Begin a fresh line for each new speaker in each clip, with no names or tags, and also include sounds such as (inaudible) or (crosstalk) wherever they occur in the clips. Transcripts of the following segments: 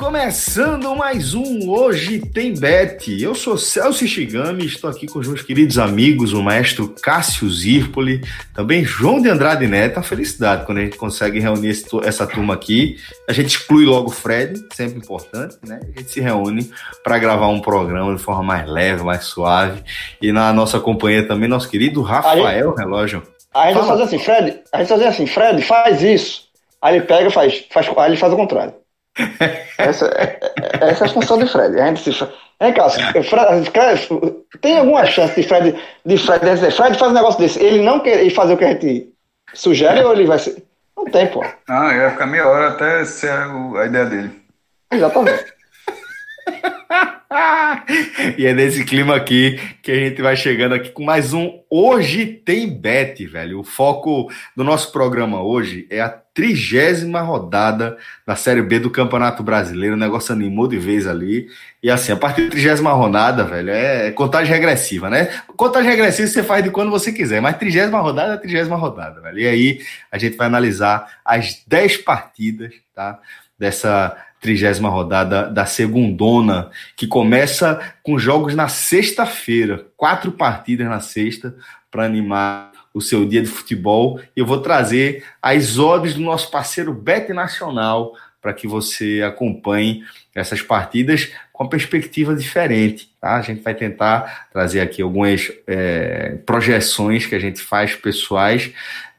Começando mais um Hoje Tem Bet. Eu sou Celso Shigami, estou aqui com os meus queridos amigos, o maestro Cássio Zirpoli, também João de Andrade Neto. Uma felicidade quando a gente consegue reunir essa turma aqui. A gente exclui logo o Fred, sempre importante, né? A gente se reúne para gravar um programa de forma mais leve, mais suave. E na nossa companhia também, nosso querido Rafael
aí,
Relógio.
A gente vai fazer assim, Fred, a gente vai fazer assim, Fred, faz isso. Aí ele pega, faz, faz, aí ele faz o contrário. Essa, essa é a função de Fred. A gente se. Vem cá, Fred, tem alguma chance de Fred, de Fred dizer, Fred faz um negócio desse, ele não quer fazer o que a gente sugere ou ele vai ser. Não tem, pô.
Ah, ia ficar meia hora até ser a ideia dele.
Exatamente. (laughs)
e é nesse clima aqui que a gente vai chegando aqui com mais um Hoje Tem Bet, velho. O foco do nosso programa hoje é a trigésima rodada da Série B do Campeonato Brasileiro. O negócio animou de vez ali. E assim, a partir da trigésima rodada, velho, é contagem regressiva, né? Contagem regressiva você faz de quando você quiser, mas trigésima rodada é trigésima rodada, velho. E aí a gente vai analisar as 10 partidas, tá? Dessa trigésima rodada da segundona, que começa com jogos na sexta-feira, quatro partidas na sexta para animar o seu dia de futebol. Eu vou trazer as odds do nosso parceiro Bet Nacional para que você acompanhe essas partidas com uma perspectiva diferente. Tá? A gente vai tentar trazer aqui algumas é, projeções que a gente faz pessoais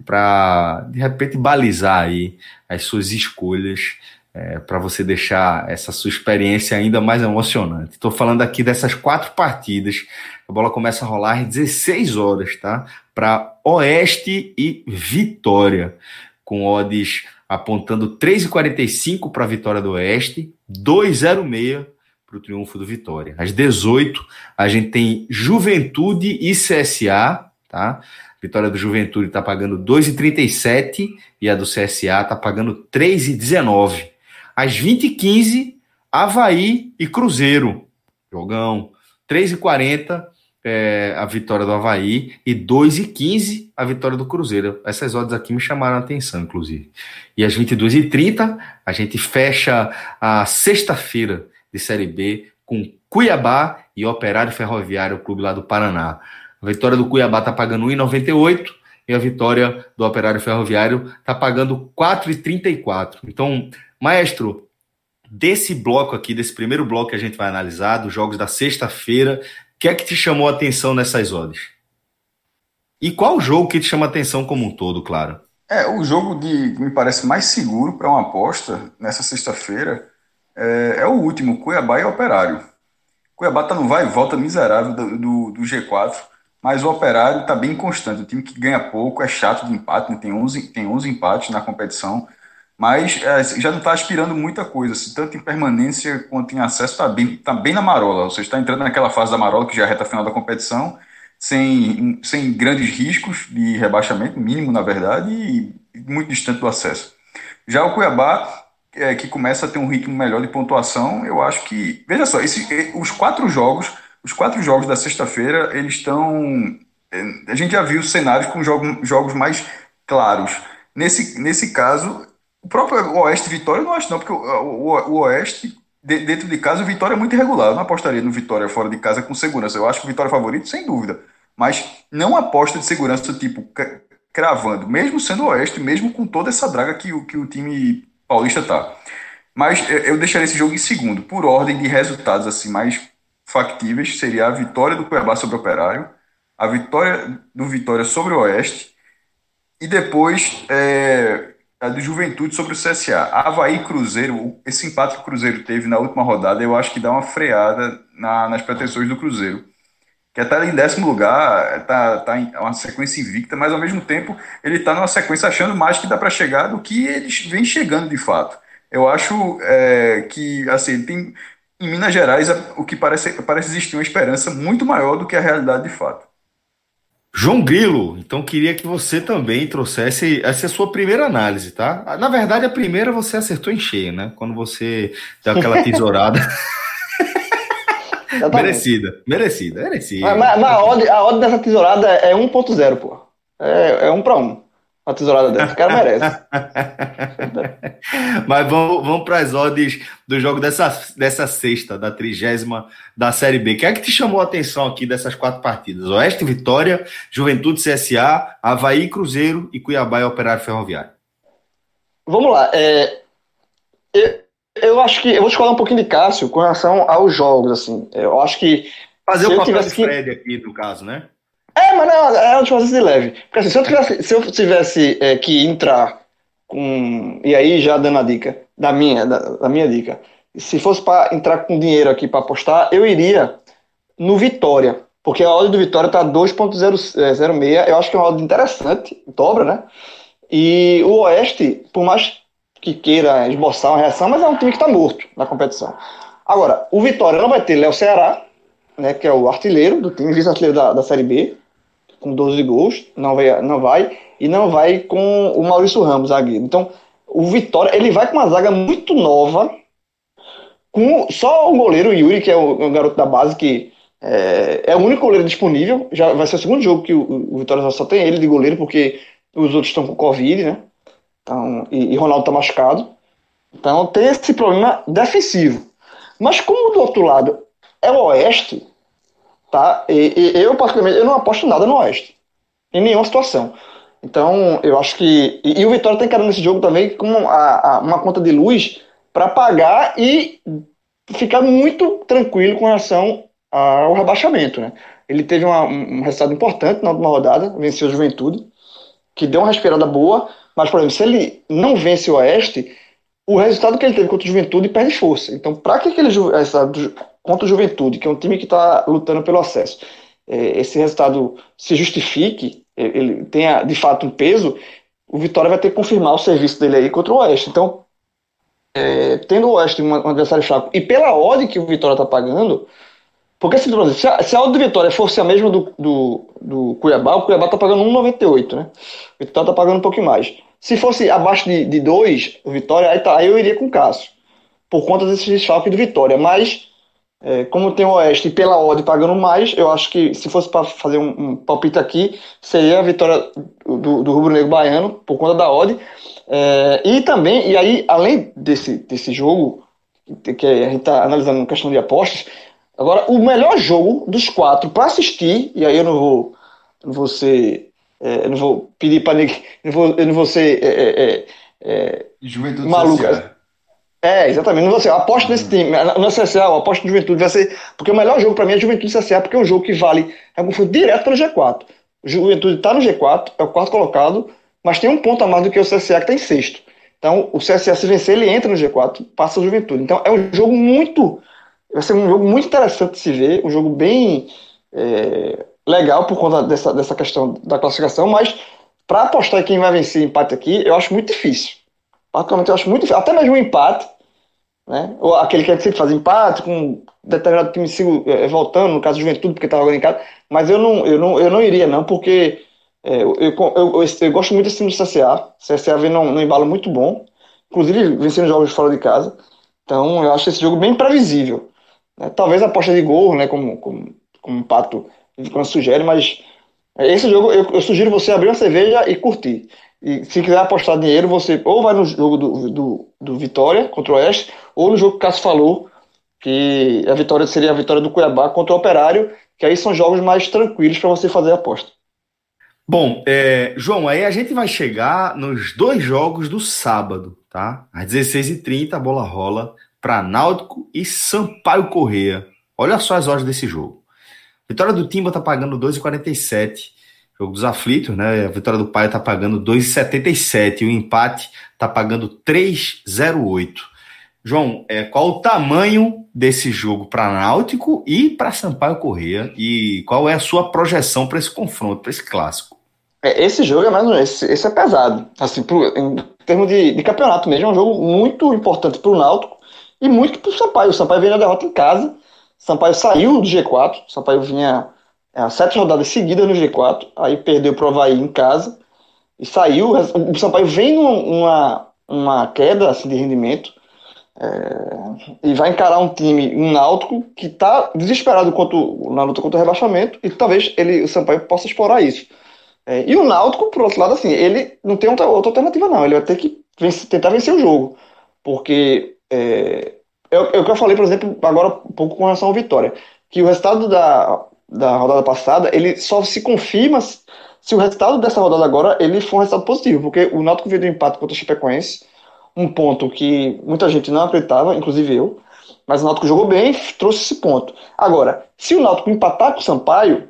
para, de repente, balizar aí as suas escolhas é, para você deixar essa sua experiência ainda mais emocionante. Estou falando aqui dessas quatro partidas. A bola começa a rolar às 16 horas, tá? Para Oeste e Vitória, com odds apontando 3,45 para a vitória do Oeste, 2,06 para o triunfo do Vitória. Às 18, a gente tem Juventude e CSA, tá? Vitória do Juventude está pagando 2,37 e a do CSA está pagando 3,19. Às 20h15, Havaí e Cruzeiro. Jogão. 3h40 é, a vitória do Havaí e 2h15 a vitória do Cruzeiro. Essas odds aqui me chamaram a atenção, inclusive. E às 22h30 a gente fecha a sexta-feira de Série B com Cuiabá e Operário Ferroviário, o clube lá do Paraná. A vitória do Cuiabá está pagando 1,98 e a vitória do Operário Ferroviário está pagando 4,34. Então, Maestro, desse bloco aqui, desse primeiro bloco que a gente vai analisar, dos jogos da sexta-feira, que é que te chamou a atenção nessas odds? E qual jogo que te chama a atenção como um todo, claro?
É, o jogo de, que me parece mais seguro para uma aposta nessa sexta-feira é, é, o último, Cuiabá e Operário. Cuiabá tá no vai e volta miserável do, do, do G4, mas o Operário está bem constante. O time que ganha pouco, é chato de empate, né? tem, 11, tem 11 empates na competição mas é, já não está aspirando muita coisa, assim, tanto em permanência quanto em acesso, está bem, tá bem na marola. Você está entrando naquela fase da marola, que já é a reta final da competição, sem, sem grandes riscos de rebaixamento, mínimo na verdade, e muito distante do acesso. Já o Cuiabá, é, que começa a ter um ritmo melhor de pontuação, eu acho que. Veja só, esse, os quatro jogos, os quatro jogos da sexta-feira, eles estão. É, a gente já viu cenários com jogos, jogos mais claros. Nesse, nesse caso, o próprio Oeste Vitória eu não acho, não, porque o, o, o Oeste, de, dentro de casa, o Vitória é muito irregular. Eu não apostaria no Vitória fora de casa com segurança. Eu acho que o Vitória é favorito, sem dúvida. Mas não aposta de segurança, tipo, cravando, mesmo sendo Oeste, mesmo com toda essa draga que, que o time paulista tá. Mas eu deixaria esse jogo em segundo, por ordem de resultados assim mais factíveis, seria a vitória do Cuiabá sobre o Operário, a vitória do Vitória sobre o Oeste, e depois é, a do Juventude sobre o CSA. Havaí Cruzeiro, esse empate que o Cruzeiro teve na última rodada, eu acho que dá uma freada na, nas pretensões do Cruzeiro. Que está em décimo lugar, está tá em uma sequência invicta, mas ao mesmo tempo ele está numa sequência achando mais que dá para chegar do que eles vem chegando de fato. Eu acho é, que assim tem em Minas Gerais o que parece, parece existir uma esperança muito maior do que a realidade de fato.
João Grilo, então queria que você também trouxesse essa é a sua primeira análise, tá? Na verdade, a primeira você acertou em cheio, né? Quando você deu aquela (laughs) tesourada. merecida, merecida, merecida.
Mas, mas a, odd, a odd dessa tesourada é 1.0, pô. É, é 1 para 1 uma tesourada dessa. O cara merece. (laughs)
Mas vamos, vamos para as odds do jogo dessa, dessa sexta, da trigésima da Série B. Quem é que te chamou a atenção aqui dessas quatro partidas? Oeste, Vitória, Juventude, CSA, Havaí, Cruzeiro e Cuiabá e Operário Ferroviário.
Vamos lá. É, eu, eu acho que eu vou escolher um pouquinho de Cássio com relação aos jogos. assim. Eu acho que.
Fazer o papel de Fred que... aqui, no caso, né?
É, mas não, é uma diferença de leve. Porque assim, se eu tivesse, se eu tivesse é, que entrar com. E aí, já dando a dica, da minha, da, da minha dica. Se fosse para entrar com dinheiro aqui para apostar, eu iria no Vitória. Porque a odd do Vitória tá 2.06. Eu acho que é uma odd interessante, dobra, né? E o Oeste, por mais que queira esboçar uma reação, mas é um time que está morto na competição. Agora, o Vitória não vai ter Léo Ceará, né, que é o artilheiro do time, vice-artilheiro da, da Série B, com 12 gols, não vai, não vai, e não vai com o Maurício Ramos, zagueiro. Então, o Vitória, ele vai com uma zaga muito nova, com só o goleiro Yuri, que é o, o garoto da base, que é, é, o único goleiro disponível, já vai ser o segundo jogo que o, o Vitória só tem ele de goleiro, porque os outros estão com Covid, né? Então, e, e Ronaldo tá machucado. Então tem esse problema defensivo. Mas como do outro lado é o Oeste, Tá? E, e, eu, particularmente, eu não aposto nada no Oeste. Em nenhuma situação. Então, eu acho que. E, e o Vitória tem que nesse jogo também com a, a, uma conta de luz para pagar e ficar muito tranquilo com relação ao rebaixamento. Né? Ele teve uma, um resultado importante na última rodada, venceu a Juventude, que deu uma respirada boa, mas, por exemplo, se ele não vence o Oeste, o resultado que ele teve contra o Juventude perde força. Então, para que aquele resultado contra o Juventude, que é um time que está lutando pelo acesso, é, esse resultado se justifique, ele tenha de fato um peso, o Vitória vai ter que confirmar o serviço dele aí contra o Oeste. Então, é, tendo o Oeste um, adversário fraco e pela odd que o Vitória está pagando, porque se, se, a, se a odd do Vitória fosse a mesma do, do, do Cuiabá, o Cuiabá está pagando 1,98, né? O Vitória está pagando um pouquinho mais. Se fosse abaixo de 2, o Vitória, aí, tá, aí eu iria com o Cássio, por conta desse desfalque do Vitória. Mas é, como tem o Oeste e pela odd pagando mais, eu acho que se fosse para fazer um, um, palpite aqui, seria a vitória do, do Rubro Negro Baiano, por conta da odd. É, e também, e aí, além desse, desse jogo, que a gente está analisando questão de apostas, agora o melhor jogo dos quatro para assistir, e aí eu não vou, não vou ser. É, eu não vou pedir para ninguém. Eu não vou, eu não vou ser. É, é, é,
Juventude maluco.
É, exatamente. Eu aposto nesse time. No CSA, eu aposto no Juventude. Vai ser. Porque o melhor jogo para mim é Juventude CSA, porque é um jogo que vale. É um direto G4. O Juventude está no G4, é o quarto colocado, mas tem um ponto a mais do que o CSA, que está em sexto. Então, o CSA, se vencer, ele entra no G4, passa o Juventude. Então, é um jogo muito. Vai ser um jogo muito interessante de se ver, um jogo bem é, legal por conta dessa, dessa questão da classificação, mas para apostar quem vai vencer empate aqui, eu acho muito difícil. Particularmente eu acho muito difícil. Até mesmo um empate, né? Ou aquele que a gente sempre faz empate com determinado time sigo, é, voltando, no caso Juventude, porque estava jogando em casa. Mas eu não, eu não, eu não iria, não, porque é, eu, eu, eu, eu, gosto muito desse time do CSA. O CSA vem num, num embalo muito bom, inclusive vencendo jogos fora de casa. Então eu acho esse jogo bem previsível. Né? Talvez a aposta de gol, né, como, como, como o Pato sugere, mas esse jogo eu, eu sugiro você abrir uma cerveja e curtir. E se quiser apostar dinheiro, você ou vai no jogo do, do, do Vitória contra o Oeste, ou no jogo que o Cássio falou, que a vitória seria a vitória do Cuiabá contra o Operário, que aí são jogos mais tranquilos para você fazer a aposta.
Bom, é, João, aí a gente vai chegar nos dois jogos do sábado, tá? Às 16h30 a bola rola para Náutico e Sampaio Correia. Olha só as horas desse jogo. Vitória do Timba tá pagando 2,47 Jogo dos aflitos, né? A vitória do Pai tá pagando 2,77 e o empate tá pagando 3,08. João, é, qual o tamanho desse jogo para Náutico e para Sampaio Correia e qual é a sua projeção para esse confronto, para esse clássico?
É, esse jogo é mais esse, esse é pesado, assim, pro, em termos de, de, campeonato mesmo, é um jogo muito importante para o Náutico e muito para o Sampaio. O Sampaio veio na derrota em casa, Sampaio saiu do G4, Sampaio vinha é, sete rodadas seguidas no G4, aí perdeu para o Havaí em casa e saiu. O Sampaio vem numa uma queda assim, de rendimento é, e vai encarar um time, um Náutico, que está desesperado quanto, na luta contra o rebaixamento e talvez ele, o Sampaio possa explorar isso. É, e o Náutico, por outro lado, assim, ele não tem outra, outra alternativa, não. Ele vai ter que vencer, tentar vencer o jogo. Porque é, é, é, o que eu falei, por exemplo, agora um pouco com relação ao Vitória. Que o resultado da, da rodada passada, ele só se confirma se o resultado dessa rodada agora ele for um resultado positivo, porque o Náutico veio do empate contra o Chapecoense, um ponto que muita gente não acreditava, inclusive eu, mas o Náutico jogou bem, trouxe esse ponto. Agora, se o Náutico empatar com o Sampaio,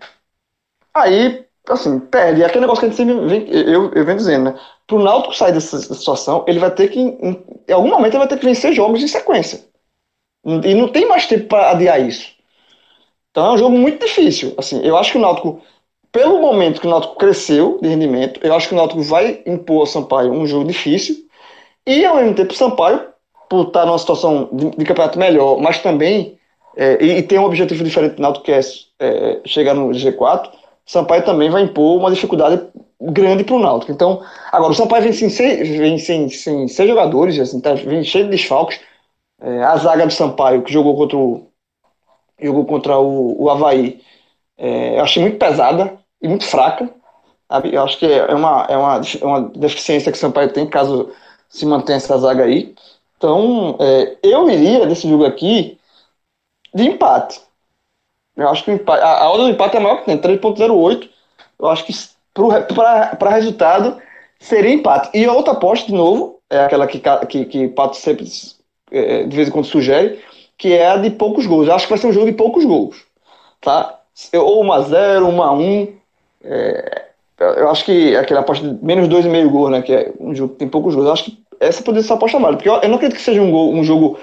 aí, assim, perde. É aquele negócio que a gente sempre vem, eu, eu venho dizendo, né? Para o Náutico sair dessa situação, ele vai ter que, em, em algum momento, ele vai ter que vencer jogos em sequência. E não tem mais tempo para adiar isso. Então é um jogo muito difícil. Assim, eu acho que o Náutico, pelo momento que o Náutico cresceu de rendimento, eu acho que o Náutico vai impor ao Sampaio um jogo difícil. E ao mesmo tempo o Sampaio, por estar numa situação de, de campeonato melhor, mas também é, e, e, tem um objetivo diferente do Náutico que é, é chegar no G4, Sampaio também vai impor uma dificuldade grande para o Náutico. Então, agora o Sampaio vem sem, vem sem, sem seis jogadores, assim, tá, vem cheio de desfalques. É, a zaga do Sampaio, que jogou contra o, jogou contra o, o Havaí, é, eu achei muito pesada e muito fraca. Sabe? Eu acho que é uma, é uma, é uma deficiência que o Sampaio tem, caso se mantenha essa zaga aí. Então, é, eu iria desse jogo aqui de empate. Eu acho que empate, a, a ordem do empate é maior que tem, 3.08. Eu acho que para resultado seria empate. E a outra aposta, de novo, é aquela que, que, que Pato sempre é, de vez em quando sugere, que é a de poucos gols. Eu acho que vai ser um jogo de poucos gols. Tá? Ou 1x0, 1x1. É, eu acho que aquela aposta de menos 2,5 gols, né? Que é um jogo que tem poucos gols. Eu acho que essa poderia ser a aposta válida. Porque eu, eu, não acredito que seja um, gol, um jogo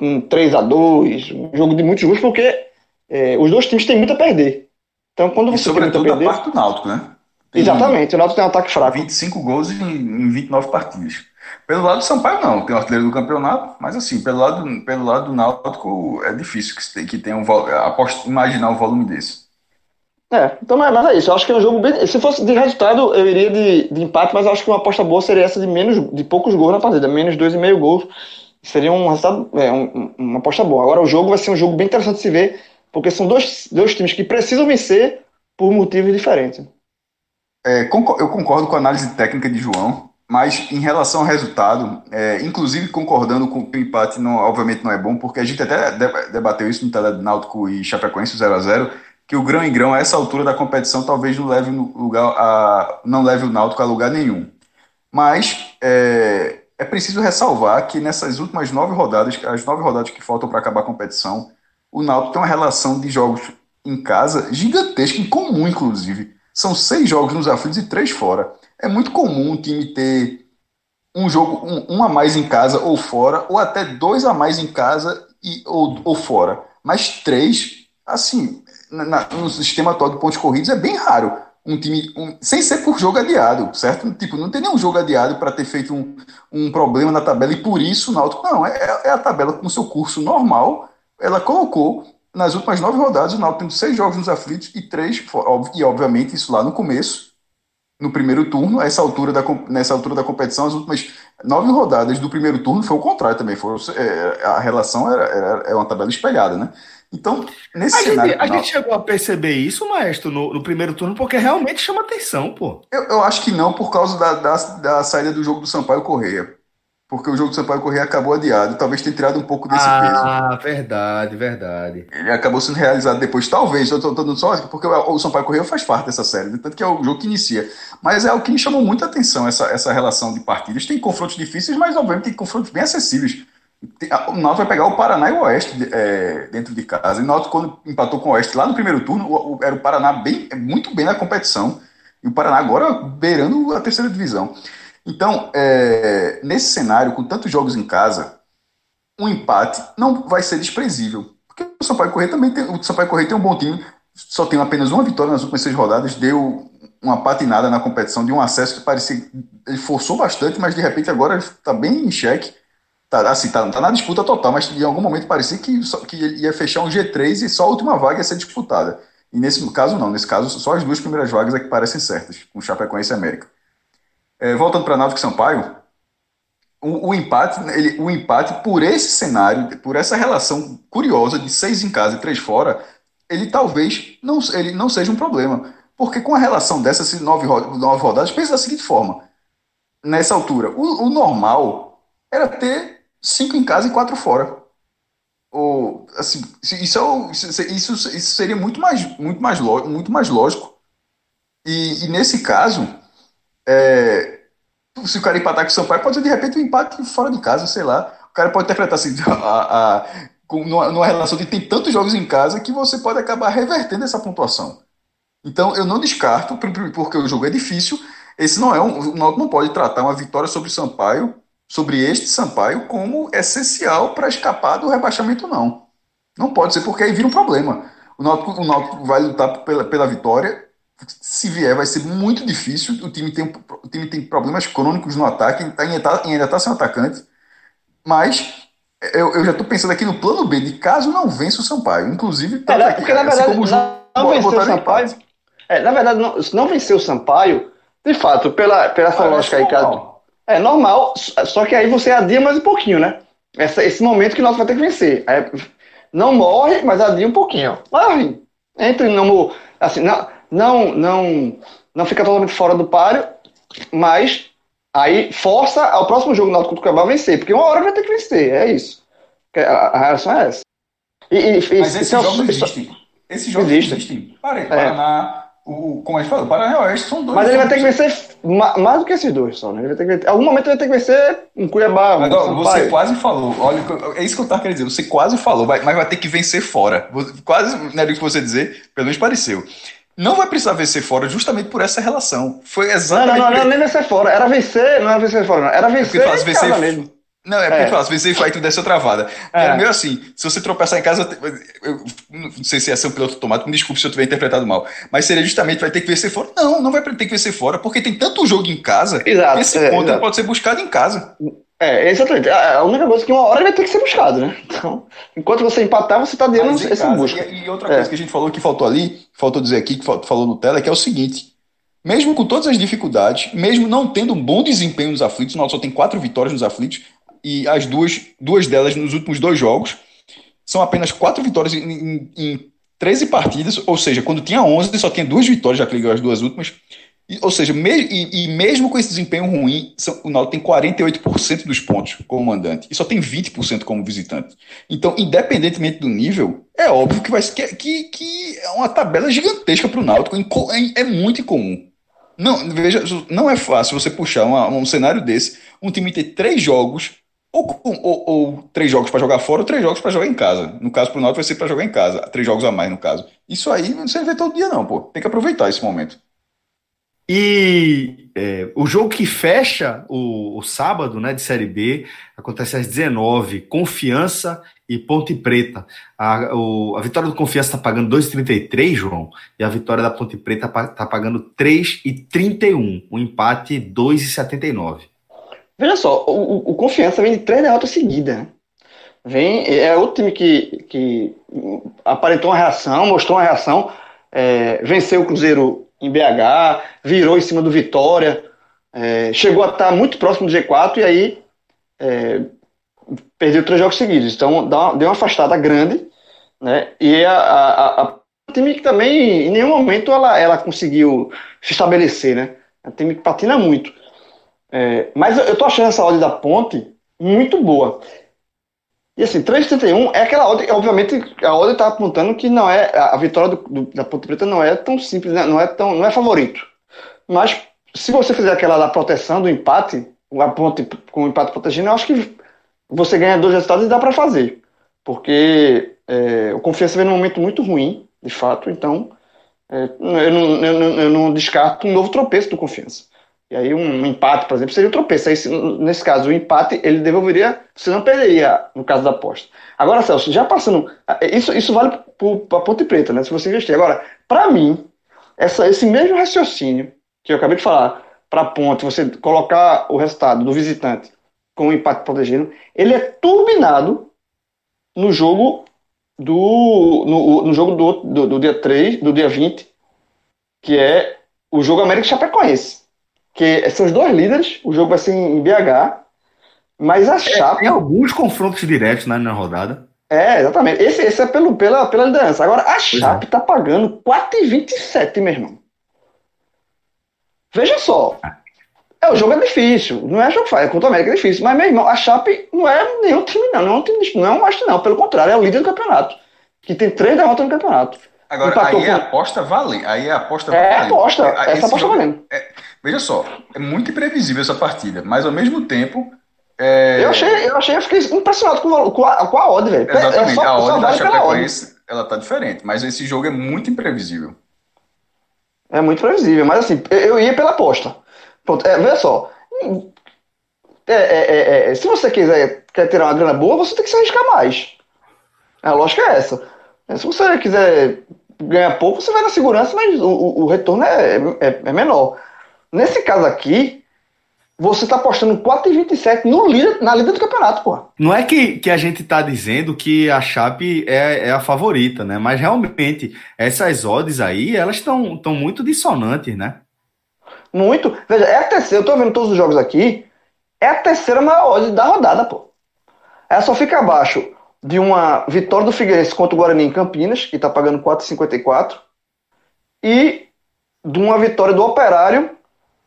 um 3x2, um jogo de muitos gols, porque é, os dois times têm muito a perder. Então, quando você
e sobretudo tem muito a perder, a parte do Náutico, né?
Tem Exatamente, o Náutico tem um ataque fraco.
25 gols em, em 29 partidas. Pelo lado do Sampaio, não, tem o artilheiro do campeonato, mas assim, pelo lado, pelo lado do Náutico, é difícil que, que tenha um aposto, imaginar um volume desse.
É, então mas, mas é isso, eu acho que é um jogo bem. Se fosse de resultado, eu iria de, de empate, mas eu acho que uma aposta boa seria essa de menos de poucos gols na partida, menos dois e meio gols. Seria um resultado, é, um, uma aposta boa. Agora o jogo vai ser um jogo bem interessante de se ver, porque são dois, dois times que precisam vencer por motivos diferentes.
É, eu concordo com a análise técnica de João. Mas em relação ao resultado, é, inclusive concordando com que o empate não, obviamente não é bom, porque a gente até debateu isso no Náutico e Chapecoense 0 a 0 que o grão em grão a essa altura da competição talvez não leve, lugar a, não leve o Náutico a lugar nenhum. Mas é, é preciso ressalvar que nessas últimas nove rodadas, as nove rodadas que faltam para acabar a competição, o Náutico tem uma relação de jogos em casa gigantesca, incomum inclusive. São seis jogos nos aflitos e três fora. É muito comum um time ter um jogo, um, um, a mais em casa ou fora, ou até dois a mais em casa e, ou, ou fora. Mas três, assim, na, no sistema atual de pontos corridos é bem raro. Um time, um, sem ser por jogo adiado, certo? Tipo, não tem nenhum jogo adiado para ter feito um, um problema na tabela e por isso o Náutico, não, é, é a tabela com seu curso normal, ela colocou nas últimas nove rodadas o Náutico tendo seis jogos nos aflitos e três, e obviamente isso lá no começo, no primeiro turno, essa altura da, nessa altura da competição, as últimas nove rodadas do primeiro turno foi o contrário também. Foi, é, a relação era, era, era uma tabela espelhada, né? Então, nesse
a
cenário.
Gente, a não, gente chegou a perceber isso, maestro, no, no, primeiro turno, porque realmente chama atenção, pô.
Eu, eu acho que não, por causa da, da, da saída do jogo do Sampaio Correia porque o jogo do Sampaio Correia acabou adiado. Talvez tenha tirado um pouco desse
ah,
peso.
Ah, verdade, verdade.
Ele acabou sendo realizado depois, talvez, eu tô, dando só porque o Sampaio Correia faz parte dessa série, né? tanto que é o jogo que inicia. Mas é o que me chamou muita atenção, essa, essa relação de partidas. Tem confrontos difíceis, mas obviamente tem confrontos bem acessíveis. O Náutico vai pegar o Paraná e o Oeste é, dentro de casa. E o Náutico, quando empatou com o Oeste lá no primeiro turno, o, o, era o Paraná bem, muito bem na competição. E o Paraná agora beirando a terceira divisão. Então, é, nesse cenário, com tantos jogos em casa, um empate não vai ser desprezível. Porque o Sampaio Correia também tem, o Sampaio Correia tem um bom time, só tem apenas uma vitória nas últimas seis rodadas, deu uma patinada na competição de um acesso que parecia. Ele forçou bastante, mas de repente agora está bem em xeque. Tá, assim, tá, tá na disputa total, mas em algum momento parecia que, que ia fechar um G3 e só a última vaga ia ser disputada. E nesse caso não, nesse caso só as duas primeiras vagas é que parecem certas, com Chapecoense e América. É, voltando para Náutico Sampaio, o, o, empate, ele, o empate por esse cenário, por essa relação curiosa de seis em casa e três fora, ele talvez não, ele não seja um problema. Porque com a relação dessas nove, nove rodadas, pensa da seguinte forma: nessa altura, o, o normal era ter cinco em casa e quatro fora. Ou, assim, isso, é, isso, isso seria muito mais, muito mais, muito mais lógico. E, e nesse caso, é, se o cara empatar com o Sampaio, pode ser de repente um empate fora de casa, sei lá. O cara pode interpretar assim, (laughs) a, a, numa, numa relação de tem tantos jogos em casa que você pode acabar revertendo essa pontuação. Então eu não descarto, porque o jogo é difícil. Esse não é um. O Náutico não pode tratar uma vitória sobre o Sampaio, sobre este Sampaio, como essencial para escapar do rebaixamento, não. Não pode ser, porque aí vira um problema. O Náutico, o Náutico vai lutar pela, pela vitória. Se vier, vai ser muito difícil. O time tem, o time tem problemas crônicos no ataque, tá, ainda está ainda tá sem atacante. Mas eu, eu já estou pensando aqui no plano B, de caso não vença o Sampaio. Inclusive,
tá, é, porque na assim verdade, assim não, não vencer o Sampaio. É, na verdade, não, se não vencer o Sampaio, de fato, pela, pela essa lógica aí, cara. É normal, só que aí você adia mais um pouquinho, né? Essa, esse momento que nós vamos ter que vencer. Aí, não morre, mas adia um pouquinho. Mas, entre não, assim, não, não, não, não fica totalmente fora do páreo, mas aí força ao próximo jogo Náutico do Cabal vencer, porque uma hora vai ter que vencer, é isso. A, relação é essa.
E, e, mas esses jogos existem. Esses jogos existem. existem. Parei, é. Paraná, o, como a gente falou, o Paraná e o Oeste são dois.
Mas ele vai ter que vencer mais do que esses dois só, né? Ele vai ter que vencer, algum momento ele vai ter que vencer um Cuiabá. Um
Agora, você quase falou, olha, é isso que eu tava querendo dizer, você quase falou, mas vai ter que vencer fora. Quase, não era o que você dizer, pelo menos pareceu. Não vai precisar vencer fora justamente por essa relação. Foi exatamente.
Não, não, não, não nem vencer fora. Era vencer, não era vencer fora, não. Era vencer. É
faz, vencer mesmo. Não, é porque é. fácil, vencer e tu desce outra travada. É. é meio assim, se você tropeçar em casa, eu não sei se ia ser um piloto automático, me desculpe se eu tiver interpretado mal, mas seria justamente, vai ter que vencer fora. Não, não vai ter que vencer fora, porque tem tanto jogo em casa,
exato,
esse
é,
ponto pode ser buscado em casa.
É, exatamente. A única coisa é que uma hora ele vai ter que ser buscado, né? Então, enquanto você empatar, você tá dando esse casa, busca.
E, e outra coisa é. que a gente falou que faltou ali, faltou dizer aqui, que falou no tela, é que é o seguinte, mesmo com todas as dificuldades, mesmo não tendo um bom desempenho nos aflitos, nós só tem quatro vitórias nos aflitos, e as duas, duas delas nos últimos dois jogos. São apenas quatro vitórias em, em, em 13 partidas, ou seja, quando tinha 11, só tinha duas vitórias, já que ligou as duas últimas. E, ou seja, me, e, e, mesmo com esse desempenho ruim, são, o Náutico tem 48% dos pontos como mandante e só tem 20% como visitante. Então, independentemente do nível, é óbvio que vai que, que, que é uma tabela gigantesca para o Náutico, é, é muito incomum. Não, veja, não é fácil você puxar uma, um cenário desse, um time ter três jogos ou, ou, ou três jogos para jogar fora ou três jogos para jogar em casa. No caso, para o Náutico vai ser para jogar em casa. Três jogos a mais, no caso. Isso aí não vê todo dia, não, pô. Tem que aproveitar esse momento.
E é, o jogo que fecha o, o, sábado né, de Série B acontece às 19 Confiança e Ponte Preta. A, o, a vitória do Confiança está pagando 2,33, João, e a vitória da Ponte Preta está pagando 3,31. O empate 2,79.
Veja só, o, o Confiança vem de três derrotas seguidas. Né? Vem, é outro time que, que aparentou uma reação, mostrou uma reação, é, venceu o Cruzeiro em BH, virou em cima do Vitória, é, chegou a estar muito próximo do G4 e aí é, perdeu três jogos seguidos. Então uma, deu uma afastada grande, né? E a, a, a, a time que também em nenhum momento ela, ela conseguiu se estabelecer, né? É um time que patina muito. É, mas eu, eu tô achando essa odd da Ponte muito boa. E assim, 3,71 é aquela odd, obviamente a odd está apontando que não é a vitória do, do, da Ponte Preta não é tão simples, né? não é tão não é favorito. Mas se você fizer aquela da proteção do empate, a Ponte com o empate protegendo, eu acho que você ganha dois resultados e dá para fazer. Porque é, o Confiança vem num momento muito ruim, de fato, então é, eu, não, eu, não, eu, não, descarto um novo tropeço do Confiança. E aí um empate, por exemplo, seria um tropeço. Aí, nesse caso, o empate ele devolveria, você não perderia no caso da aposta. Agora, Celso, já passando. Isso, isso vale para Ponte Preta, né? Se você investir. Agora, para mim, essa, esse mesmo raciocínio que eu acabei de falar, para Ponte, você colocar o resultado do visitante com o empate protegendo, ele é turbinado no jogo do no, no jogo do, do, do, dia 3, do dia 20, que é o jogo América Chapecoense. Que são os dois líderes, o jogo vai ser em BH, mas a é, Chape.
Tem alguns confrontos diretos né, na rodada.
É, exatamente. Esse, esse é pelo, pela, pela liderança. Agora, a Chape é. tá pagando 4,27, meu irmão. Veja só. Ah. É, o jogo é difícil. Não é jogo fácil. Contra o América é difícil. Mas, meu irmão, a Chape não é nenhum time, não. Não é um time, não é um mastro, não. Pelo contrário, é o líder do campeonato. Que tem três derrotas no campeonato.
Agora, Empatou aí é com... é aposta vale. Aí é aposta
É valendo. aposta. Essa aposta jogo, valendo.
É, veja só, é muito imprevisível essa partida. Mas, ao mesmo tempo,
é... Eu achei, eu achei, eu fiquei impressionado com, com, a, com a odd, velho.
Exatamente, é só, a odd da Chapecoense, ela tá diferente, mas esse jogo é muito imprevisível.
É muito previsível, mas assim, eu ia pela aposta. Pronto, é, veja só. É, é, é, é, se você quiser quer tirar uma grana boa, você tem que se arriscar mais. A lógica é essa. Se você quiser ganhar pouco, você vai na segurança, mas o, o, o retorno é, é, é menor. Nesse caso aqui, você tá apostando 4,27 no líder, na líder do campeonato, pô.
Não é que, que a gente tá dizendo que a Chape é, é a favorita, né? Mas realmente, essas odds aí, elas estão tão muito dissonantes, né?
Muito. Veja, é a terceira, eu tô vendo todos os jogos aqui, é a terceira maior odd da rodada, pô. Ela só fica abaixo de uma vitória do Figueirense contra o Guarani em Campinas, que tá pagando 4,54, e de uma vitória do Operário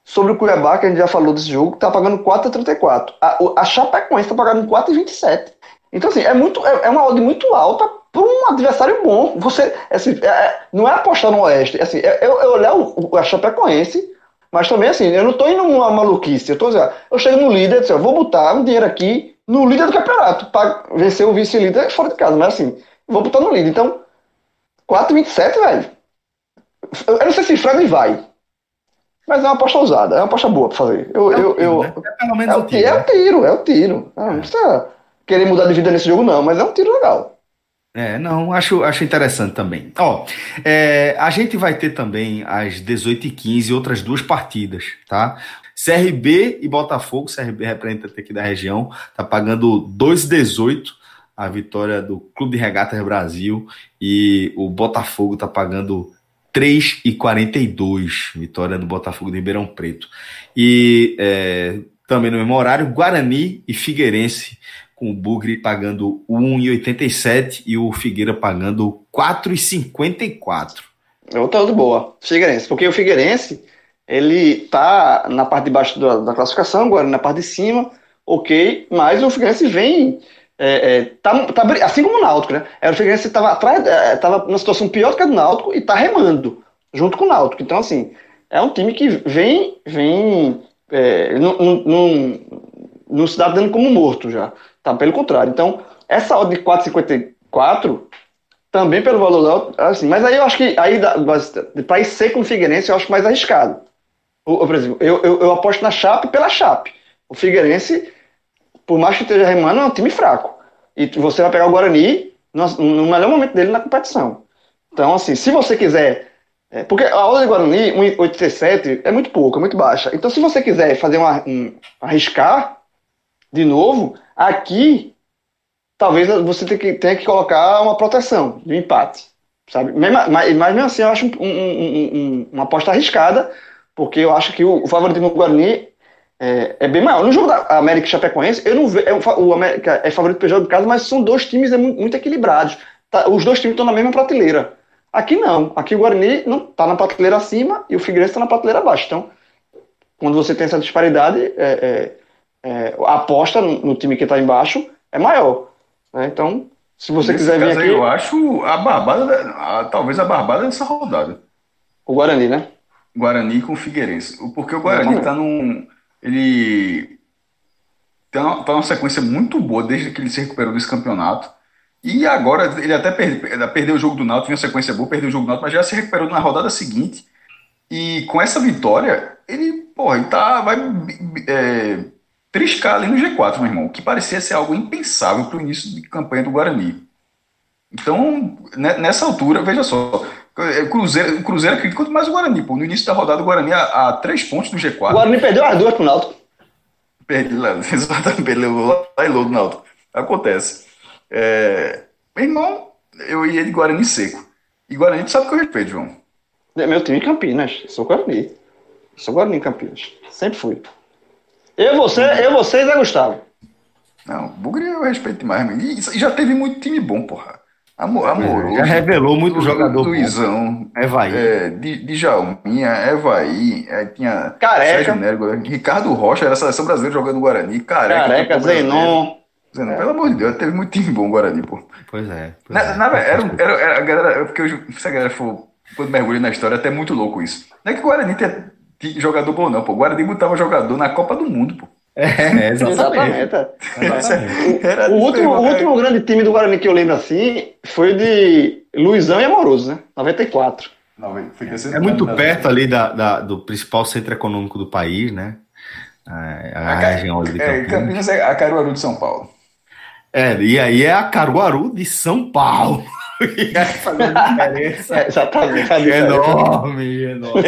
sobre o Cuiabá, que a gente já falou desse jogo, tá pagando 4,34. A, a Chapecoense tá pagando 4,27. Então, assim, é, muito, é, é uma odd muito alta para um adversário bom. Você, assim, é, é, não é apostar no Oeste. Assim, é, eu, eu olhar o, a Chapecoense, mas também, assim, eu não tô indo numa maluquice. Eu, tô, dizendo, eu chego no líder, eu vou botar um dinheiro aqui no líder do campeonato para vencer o vice-líder fora de casa. Mas, assim, vou botar no líder. Então, 4,27, velho. Eu não sei se Fred vai. Mas é uma aposta ousada, é uma aposta boa para fazer. Eu, é eu, eu, né? é pelo menos é o tiro. É o tiro, é o tiro. Não, não precisa querer mudar de vida nesse jogo, não, mas é um tiro legal.
É, não, acho, acho interessante também. Ó, é, a gente vai ter também às 18h15 outras duas partidas, tá? CRB e Botafogo, CRB representante aqui da região, tá pagando 2,18 a vitória do Clube de Regatas Brasil e o Botafogo tá pagando 3 e 42, vitória do Botafogo de Ribeirão Preto. E é, também no mesmo horário, Guarani e Figueirense, com o Bugre pagando 1,87 e o Figueira pagando 4,54.
Outra de boa, Figueirense, porque o Figueirense ele tá na parte de baixo da, da classificação, Guarani na parte de cima, ok, mas o Figueirense vem é, é, tá, tá, assim como o Náutico, né? Era o Figueirense estava atrás, é, tava numa situação pior que a do Náutico e está remando junto com o Náutico. Então, assim, é um time que vem, vem, é, não, não, não, se dá dando como morto já. Tá, pelo contrário. Então, essa odd de 4,54 também pelo valor assim, mas aí eu acho que aí para ir ser com o Figueirense eu acho mais arriscado. Eu, por exemplo, eu, eu, eu aposto na Chape pela Chape. O Figueirense por mais que esteja remando, é um time fraco. E você vai pegar o Guarani no, no melhor momento dele na competição. Então, assim, se você quiser. É, porque a odd do Guarani, 1,87, é muito pouco, é muito baixa. Então, se você quiser fazer uma, um, arriscar de novo, aqui talvez você tenha que, tenha que colocar uma proteção de um empate. Sabe? Mas, mas, mesmo assim, eu acho um, um, um, uma aposta arriscada, porque eu acho que o, o favoritismo do Guarani é, é, bem maior. No jogo da América e Chapecoense, eu não vejo. É, o América é favorito pelo jogo de casa, mas são dois times é, muito, muito equilibrados. Tá, os dois times estão na mesma prateleira. Aqui não. Aqui o Guarani não está na prateleira acima e o Figueirense está na prateleira abaixo. Então, quando você tem essa disparidade, é, é, é a aposta no, time que está embaixo é maior. Né? Então, se você Nesse quiser vir aqui.
Eu acho a barbada, a, talvez a barbada dessa rodada.
O Guarani, né?
Guarani com o Figueirense. Porque o Guarani está num ele tem uma, uma sequência muito boa desde que ele se recuperou desse campeonato. E agora ele até perde, perdeu o jogo do Náutico, tinha uma sequência boa, perdeu o jogo do Náutico, mas já se recuperou na rodada seguinte. E com essa vitória, ele, porra, ele tá, vai é, triscar ali no G4, meu irmão, que parecia ser algo impensável para o início de campanha do Guarani. Então, né, nessa altura, veja só, o Cruzeiro, o Cruzeiro acredita quanto mais o Guarani, pô. No início da rodada, o Guarani a, a três pontos do G4.
O Guarani perdeu as duas pro Náutico.
Perdeu (laughs) exatamente, perdeu lá e do Náutico. Acontece. É, meu irmão, eu ia de Guarani seco. E Guarani, tu sabe que eu respeito, João.
É meu time em Campinas. Sou Guarani. Sou Guarani em Campinas. Sempre fui. Eu, você, eu, você e Zé Gustavo.
Não, Bugre eu respeito demais. E já teve muito time bom, porra. Amor, amoroso.
Já revelou muito jogador.
Luizão, Evaí. É, de, de Jalminha, Evaí, é, tinha
Careca. Sérgio
Ricardo Rocha, era a seleção brasileira jogando Guarani. Careca,
Careca Zenon.
Zenon, é. pelo amor de Deus, teve muito time bom Guarani, pô.
Pois é. Pois
na, é. Na, era, era, era, a galera, porque eu, se a galera for, for mergulhar na história, é até muito louco isso. Não é que o Guarani tinha, tinha jogador bom, não, pô. O Guarani botava jogador na Copa do Mundo, pô.
É, exatamente. exatamente. o, último, o último grande time do Guarani que eu lembro assim foi de Luizão e Amoroso, né? 94.
Não, é muito perto ali da, da, do principal centro econômico do país, né?
A, a, a região de Campinas. É, Campinas é a Caruaru de São Paulo.
É, e aí é a Caruaru de São Paulo. Fazendo diferença.
É, exatamente. (laughs)
É enorme, enorme.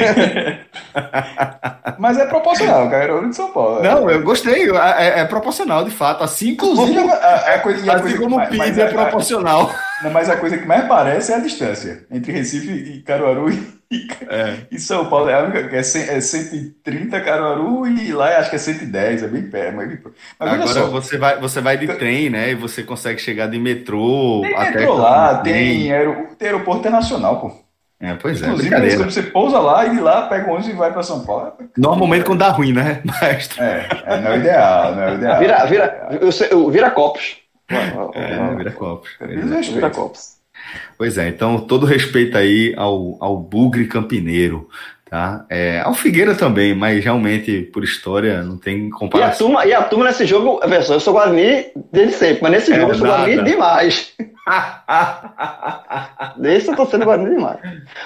Mas é proporcional, Caruaru de São Paulo.
Não, eu gostei. É, é proporcional, de fato. Assim
Inclusive, como, a, a coisa,
assim como o PIB é proporcional.
Mas a coisa que mais parece é a distância entre Recife e Caruaru e, é. e São Paulo. É, é, é 130 Caruaru e lá acho que é 110, é bem perto. Mas,
mas Agora só. você vai, você vai de trem, né? E você consegue chegar de metrô.
Tem até metrô lá, tem, tem aeroporto internacional, pô.
É, pois
é. Inclusive, quando você pousa lá e de lá pega o ônibus e vai para São Paulo.
Normalmente quando dá ruim, né, (laughs) mestre?
É, é não é o ideal, não é o ideal.
Vira, vira, vira copos.
É, vira copos. Vira copos. Pois é, então todo respeito aí ao, ao Bugre Campineiro, tá? É, ao Figueira também, mas realmente, por história, não tem comparação.
E a turma, e a turma nesse jogo, pessoal, eu sou Guarani desde sempre, mas nesse é jogo eu sou Guarani demais. (laughs) Desse eu tô sendo Guarani demais.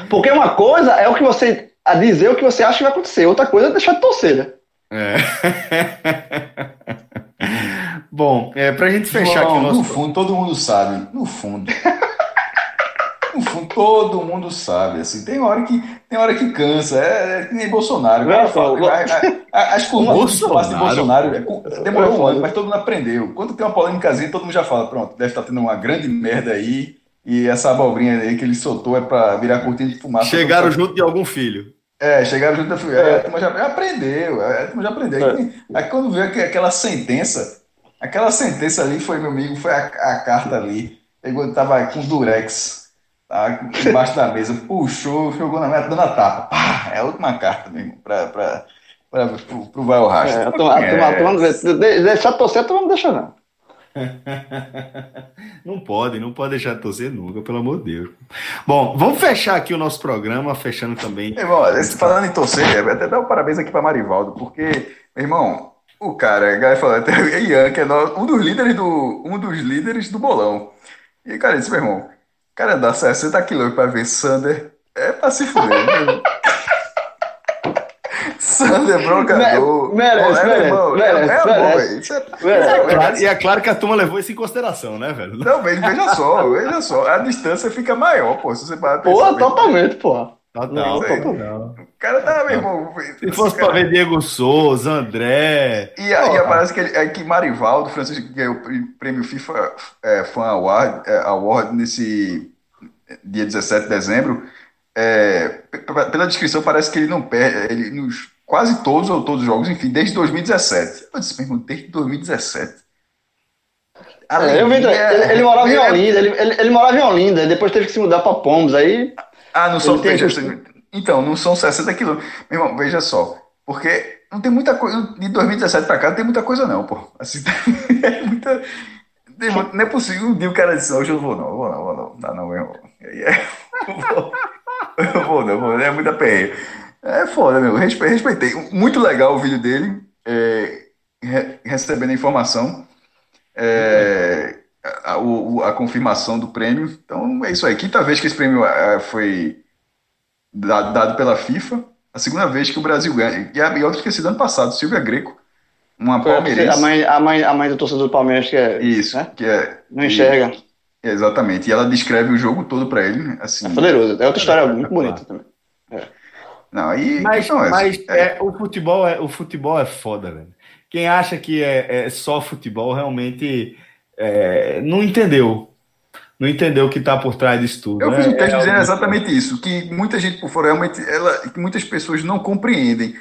Porque uma coisa é o que você, a dizer o que você acha que vai acontecer, outra coisa é deixar de torcer, né?
É. (laughs) Bom, é, pra gente fechar Bom, aqui o
nosso. No fundo, todo mundo sabe. No fundo. no fundo, todo mundo sabe. Assim, tem hora que, tem hora que cansa. É, é nem Bolsonaro. Cara, fala, as curvas de Bolsonaro é, demorou um ano, mas todo mundo aprendeu. Quando tem uma polêmicazinha, todo mundo já fala: pronto, deve estar tendo uma grande merda aí. E essa abobrinha aí que ele soltou é para virar cortina de fumaça.
Chegaram junto de algum filho.
É, chegaram junto da filho. É, a turma já aprendeu. A turma já aprendeu. É. Aí quando vê aquela sentença Aquela sentença ali foi, meu amigo, foi a, a carta ali. Pegou, tava com durex tá, embaixo da mesa, puxou, jogou na meta, dando a tapa. Pá, é a última carta mesmo, para pra, pra, pro, pro vai ao rastro. É, a turma,
é. deixar torcer, tu não deixa não. (laughs)
não pode, não pode deixar de torcer nunca, pelo amor de Deus. Bom, vamos fechar aqui o nosso programa, fechando também.
Irmão, falando em torcer, até dar um parabéns aqui para Marivaldo, porque, irmão, o cara, Gai falou, até Ian, que é um dos líderes do, um dos líderes do bolão. E, cara, disse, meu irmão, cara, dá 60 quilômetros pra ver Sander é pra se fuder, né? (laughs) Sander broncador.
Merece, é, merece, irmão, merece, é, é
merece, bom, é, E é claro que a turma levou isso em consideração, né, velho?
Não, veja só, veja só, a distância fica maior, pô, se você
parar Pô, totalmente, pô.
Total,
não, O cara tá, meu irmão.
Se fosse cara... pra ver Diego Souza, André.
E, aí aparece que, ele, é que Marivaldo, Francisco, ganhou o prêmio FIFA é, Fan Award, é, Award nesse dia 17 de dezembro. É, pela descrição, parece que ele não perde. Ele, nos quase todos ou todos os jogos, enfim, desde 2017. Eu disse, meu irmão, desde 2017.
É, eu vi, ele, ele, morava em é Olinda, ele, ele, ele, morava em Olinda, depois teve que se mudar para Pombos, aí
ah, não são. Veja, então, não são 60 quilômetros. Meu irmão, veja só. Porque não tem muita coisa. De 2017 pra cá não tem muita coisa, não, pô. Assim, (laughs) é muita. Não é possível. Um dia o cara disse: hoje eu vou, não, eu vou, não, vou, não. Dá não, meu irmão. (laughs) Eu vou, eu vou, não, vou. É muita perreira. É foda, meu. Respeitei. Muito legal o vídeo dele. É, re, recebendo a informação, é, a, a, a, confirmação do prêmio. Então é isso aí. Quinta vez que esse prêmio é, foi dado, dado, pela FIFA. A segunda vez que o Brasil ganha. E a, e outra esqueci do ano passado, Silvia Greco. Uma palmeirense.
A mãe, a, mãe, a mãe do torcedor do Palmeiras que é.
Isso, né? que é.
Não enxerga.
E, exatamente. E ela descreve o jogo todo para ele. Assim,
é poderoso. É outra história muito bonita também. É.
Não, aí, mas, não, é, mas é, o, futebol é, o futebol é foda, velho. Quem acha que é, é só futebol realmente é, não entendeu. Não entendeu o que está por trás disso tudo.
Eu né? fiz um texto dizendo exatamente isso, que muita gente por fora realmente, ela, que muitas pessoas não compreendem.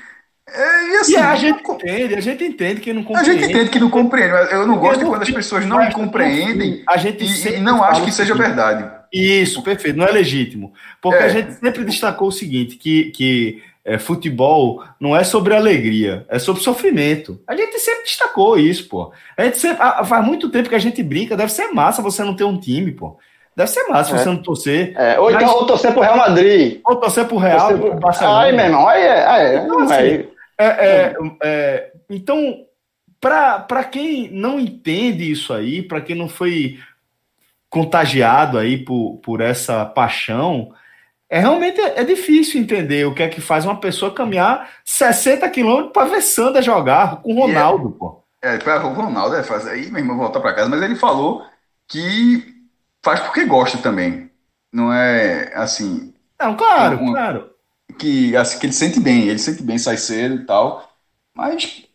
É, e, assim, e a gente entende, a gente entende que não compreende.
A gente entende que não compreende, mas eu não gosto quando as pessoas não compreendem
a gente
e, e não acham que seja verdade.
Isso, perfeito, não é legítimo. Porque é. a gente sempre destacou o seguinte: que, que é, futebol não é sobre alegria, é sobre sofrimento. A gente sempre destacou isso, pô. A gente sempre, faz muito tempo que a gente brinca, deve ser massa você não ter um time, pô. Deve ser massa é. você não torcer.
É, ou então ou torcer pro Real Madrid.
Ou torcer pro Real, torcer pro
Barcelona. Ai, meu irmão, aí é. Aí, então, assim, aí.
É, é, é, então, para quem não entende isso aí, para quem não foi contagiado aí por, por essa paixão, é realmente é difícil entender o que é que faz uma pessoa caminhar 60 quilômetros para ver Sandra jogar com o Ronaldo,
é, pô. É, o Ronaldo é fazer aí, meu irmão voltar para casa, mas ele falou que faz porque gosta também. Não é assim.
Não, claro, um, claro.
Que, assim, que ele sente bem, ele sente bem, sai cedo e tal, mas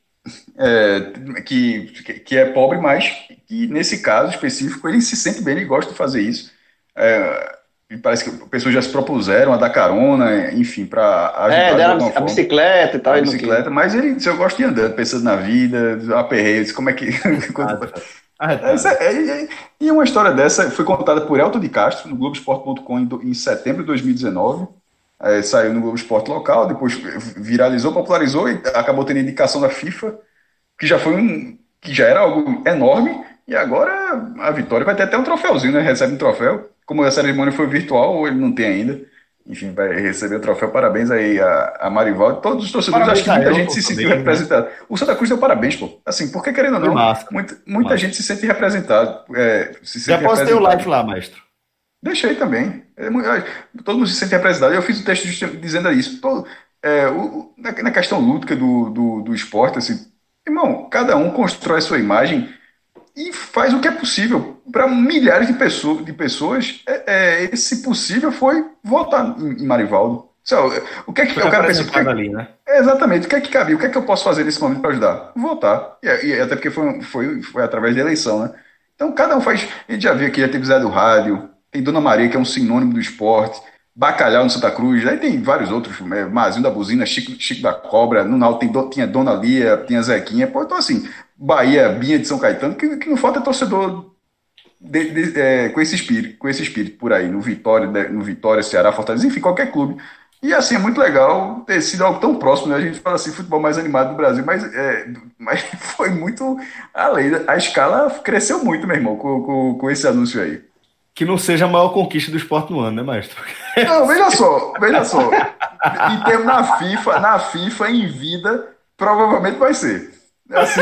é, que, que é pobre, mas que nesse caso específico ele se sente bem, ele gosta de fazer isso. É, parece que pessoas já se propuseram a dar carona, enfim, para
ajudar. É, deram a, bicicleta e tal.
A bicicleta, mas ele disse, eu gosto de andando, pensando na vida, aperreio, como é que. (laughs) Ah, tá. é, é, é, e uma história dessa foi contada por Elton de Castro no Globoesporte.com em, em setembro de 2019. É, saiu no Globo Esporte local, depois viralizou, popularizou e acabou tendo indicação da FIFA, que já foi um. que já era algo enorme, e agora a vitória vai ter até um troféuzinho, né? Recebe um troféu. Como a cerimônia foi virtual, ou ele não tem ainda. Enfim, vai receber o troféu. Parabéns aí a, a Marivaldo. Todos os torcedores, parabéns acho que muita gente se sentiu representada. O Santa Cruz deu parabéns, pô. Assim, porque querendo ou não, muita, muita gente se sente representada. É, se
Já posso ter o like lá, maestro.
Deixei também. É, todo mundo se sente representado. Eu fiz o texto dizendo isso. Todo, é, o, na, na, questão lúdica do, do, do esporte, assim, irmão, cada um constrói sua imagem e faz o que é possível para milhares de pessoas. De pessoas é, é, esse possível foi votar em, em Marivaldo. O que é que eu quero pensar? Ali, né? exatamente. O que é que cabia? O que é que eu posso fazer nesse momento para ajudar? Votar. E, e, até porque foi, foi, foi através da eleição, né? Então cada um faz. A gente já viu aqui, já teve Zé do Rádio, tem Dona Maria, que é um sinônimo do esporte, Bacalhau no Santa Cruz, aí tem vários outros, é, Mazinho da Buzina, Chico, Chico da Cobra, no tem, tinha Dona Lia, tinha Zequinha, pô, então assim, Bahia, Binha de São Caetano, que, que não falta é torcedor de, de, é, com esse espírito, com esse espírito por aí, no Vitória, no Vitória, Ceará, Fortaleza, enfim, qualquer clube. E assim, é muito legal ter sido algo tão próximo, né? A gente fala assim, futebol mais animado do Brasil, mas, é, mas (laughs) foi muito além. A escala cresceu muito, meu irmão, com, com, com esse anúncio aí.
Que não seja a maior conquista do esporte no ano, né, maestro?
Não, veja só, veja só. Em termos na FIFA, na FIFA, em vida, provavelmente vai ser. Assim,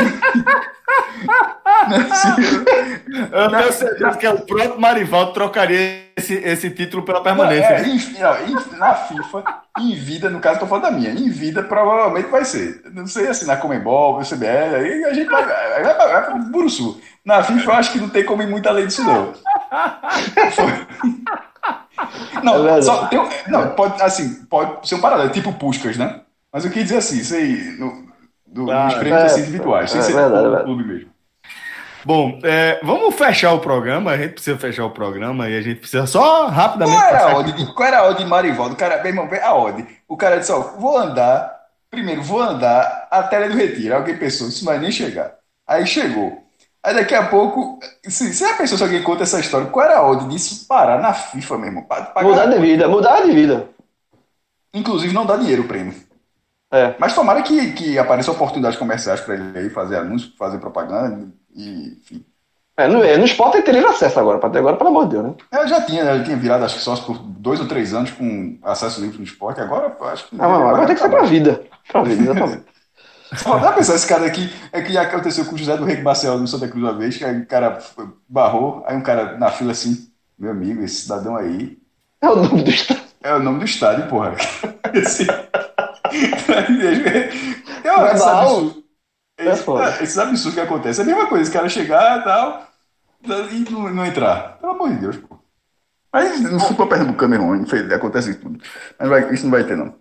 eu tenho certeza que o próprio Marivaldo trocaria esse, esse título pela permanência. É,
em, na FIFA, em vida, no caso, estou falando da minha, em vida provavelmente vai ser. Não sei assim, na Comembol, no CBL, aí a gente vai, vai, vai, vai para o Buruçu. Na FIFA, eu acho que não tem como ir muito além disso, não. Não, é só tem, não pode, assim, pode ser um paralelo, tipo Puskas, né? Mas eu queria dizer assim, isso aí, no, do, ah, dos prêmios é, assim, individuais, sem é, ser verdade, clube mesmo.
Bom, é, vamos fechar o programa. A gente precisa fechar o programa e a gente precisa só rapidamente.
Qual era a odd de, qual era a odd de Marivaldo? O cara, meu irmão, a odd. O cara disse: ó, vou andar. Primeiro, vou andar até a do Retiro. Alguém pensou, isso não vai nem chegar. Aí chegou. Aí daqui a pouco. Se, você já pensou se alguém conta essa história? Qual era a odd disso parar na FIFA, meu irmão?
Mudar de vida, mudar de vida.
Inclusive, não dá dinheiro o prêmio. É. Mas tomara que, que apareçam oportunidades comerciais para ele aí fazer anúncio, fazer propaganda, e, enfim.
É, no, no esporte ele teria acesso agora, até agora, pelo amor de Deus, né?
É, já tinha, né? Ele tinha virado, acho que sócio por dois ou três anos com acesso livre no esporte, agora acho que.
Não, não, agora tem que ser pra vida. Pra vida, exatamente. (laughs)
Dá pensar esse cara aqui, é que aconteceu com o José do Rei Marcel no Santa Cruz uma vez, que aí o cara barrou, aí um cara na fila assim, meu amigo, esse cidadão aí.
É o nome do estádio.
É o nome do estádio, porra. (laughs) Esse...
é esse absurdo,
é esse, esses absurdos que acontecem. É a mesma coisa, esse cara chegar e tal, e não, não entrar. Pelo amor de Deus, pô. Mas no futebol pernambucano é ruim, acontece isso tudo. Mas vai, isso não vai ter, não.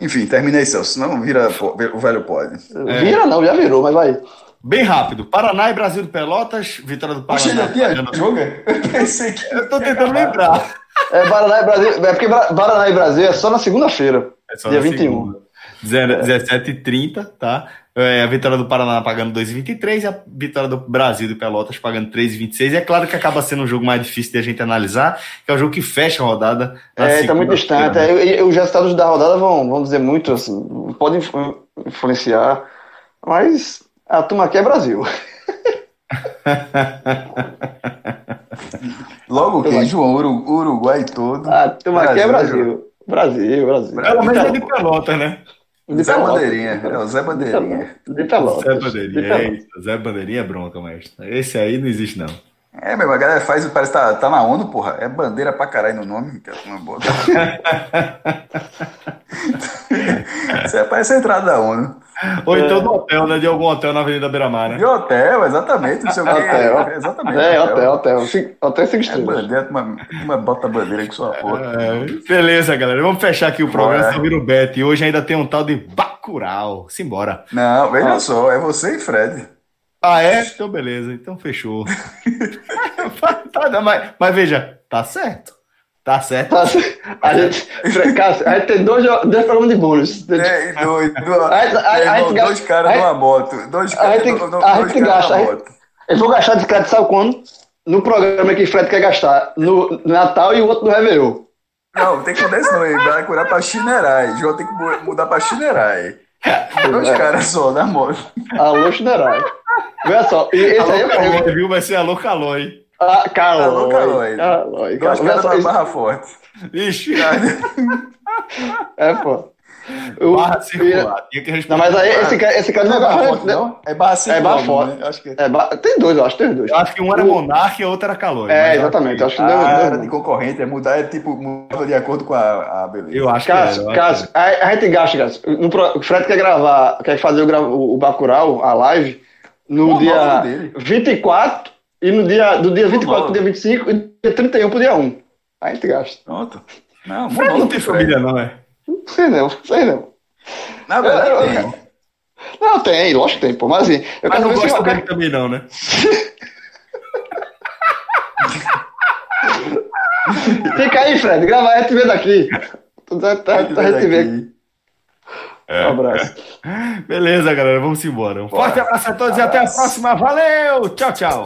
Enfim, terminei, Celso. Senão vira o velho pode.
É. Vira não, já virou, mas vai.
Bem rápido. Paraná e Brasil do Pelotas, vitória do Paraná.
Poxa, tinha jogo? Eu pensei que.
Eu tô tentando lembrar.
É, Paraná e Brasil. É porque Paraná e Brasil é só na segunda-feira. É só dia na 21. Segunda.
17h30, tá? É, a vitória do Paraná pagando 2,23 e a vitória do Brasil do Pelotas pagando 3,26. É claro que acaba sendo um jogo mais difícil de a gente analisar, que é o jogo que fecha a rodada.
É, tá muito distante. Né? É, os resultados da rodada vão, vão dizer muito, assim, podem influenciar, mas a turma aqui é Brasil. (laughs)
Logo que, João, Uruguai todo.
A turma aqui é Brasil. Brasil, Brasil.
Pelo menos é de Pelotas, né?
De Zé Bandeirinha, é o Zé Bandeirinha.
De Pelotas.
Zé Bandeirinha, é Zé Bandeirinha é bronca, mestre. Esse aí não existe, não.
É, meu, a galera faz, parece que tá, tá na ONU, porra. É bandeira pra caralho no nome, que é uma boa. (laughs) Isso é, parece a entrada da ONU.
Ou então do hotel, né? De algum hotel na Avenida Beira-Mar, né?
De hotel, exatamente. Que.
Hotel. Exatamente. É, hotel, hotel. Hotel cinco estrelas.
É bandeira, uma, uma bota bandeira com sua porra. É,
beleza, galera. Vamos fechar aqui o programa. Você vira o Bet. E hoje ainda tem um tal de Bacurau. Simbora.
Não, veja ah. só. É você e Fred.
Ah, é? Então, beleza. Então, fechou. (laughs) mas, mas veja, tá certo. Tá certo. Tá certo.
A gente, Cássio, a gente tem dois, dois programas de bônus.
É, dois, dois, dois caras numa moto. Dois caras
A gente gasta. Eu vou gastar de crédito, sabe quando? No programa que o Fred quer gastar. No, Natal e o outro no Réveillon.
Não, tem que mudar isso não. Ele vai curar pra Chinerai. João tem que mudar pra Chinerai. Dois é. caras só na moto.
Alô, Chinerai. Olha só. Esse
alô, aí é calói, viu? Vai ser alô, calói.
Ah, Calói. Calói.
Calói. Dois caras da Barra Forte.
Ixi. (laughs)
é, pô.
O, barra circular.
Tinha que responder. Não, mas aí esse, esse cara não é barra forte, não?
É barra circular.
É barra forte. Né? Acho que... é barra... Tem dois, eu acho. Tem dois.
Eu acho que um era monarca e o outro era calor.
É, exatamente. Acho que
ah, deu, era de concorrente. É mudar, é tipo, mudava de acordo com a, a beleza.
Eu acho
Cássio,
que é.
Cássio, a, a gente gasta, Cássio. O Fred quer gravar, quer fazer o, o Bacurau, a live, no Pô, dia 24 e no dia, do dia 24 pro dia 25 e do dia 31 pro dia 1. Aí a gente gasta.
Pronto.
Não, Fred não tem família, não, é?
Não sei não, sei não.
Na verdade, eu, tem.
Não, tem, lógico que tem, pô. Mas assim.
Eu mas não gosto dele também, não, né? (laughs)
Fica aí, Fred, grava a vê daqui. Tá, tá, a gente vê aqui.
É. Um abraço. Beleza, galera, vamos embora. Um forte abraço a todos e até a próxima. Valeu! Tchau, tchau.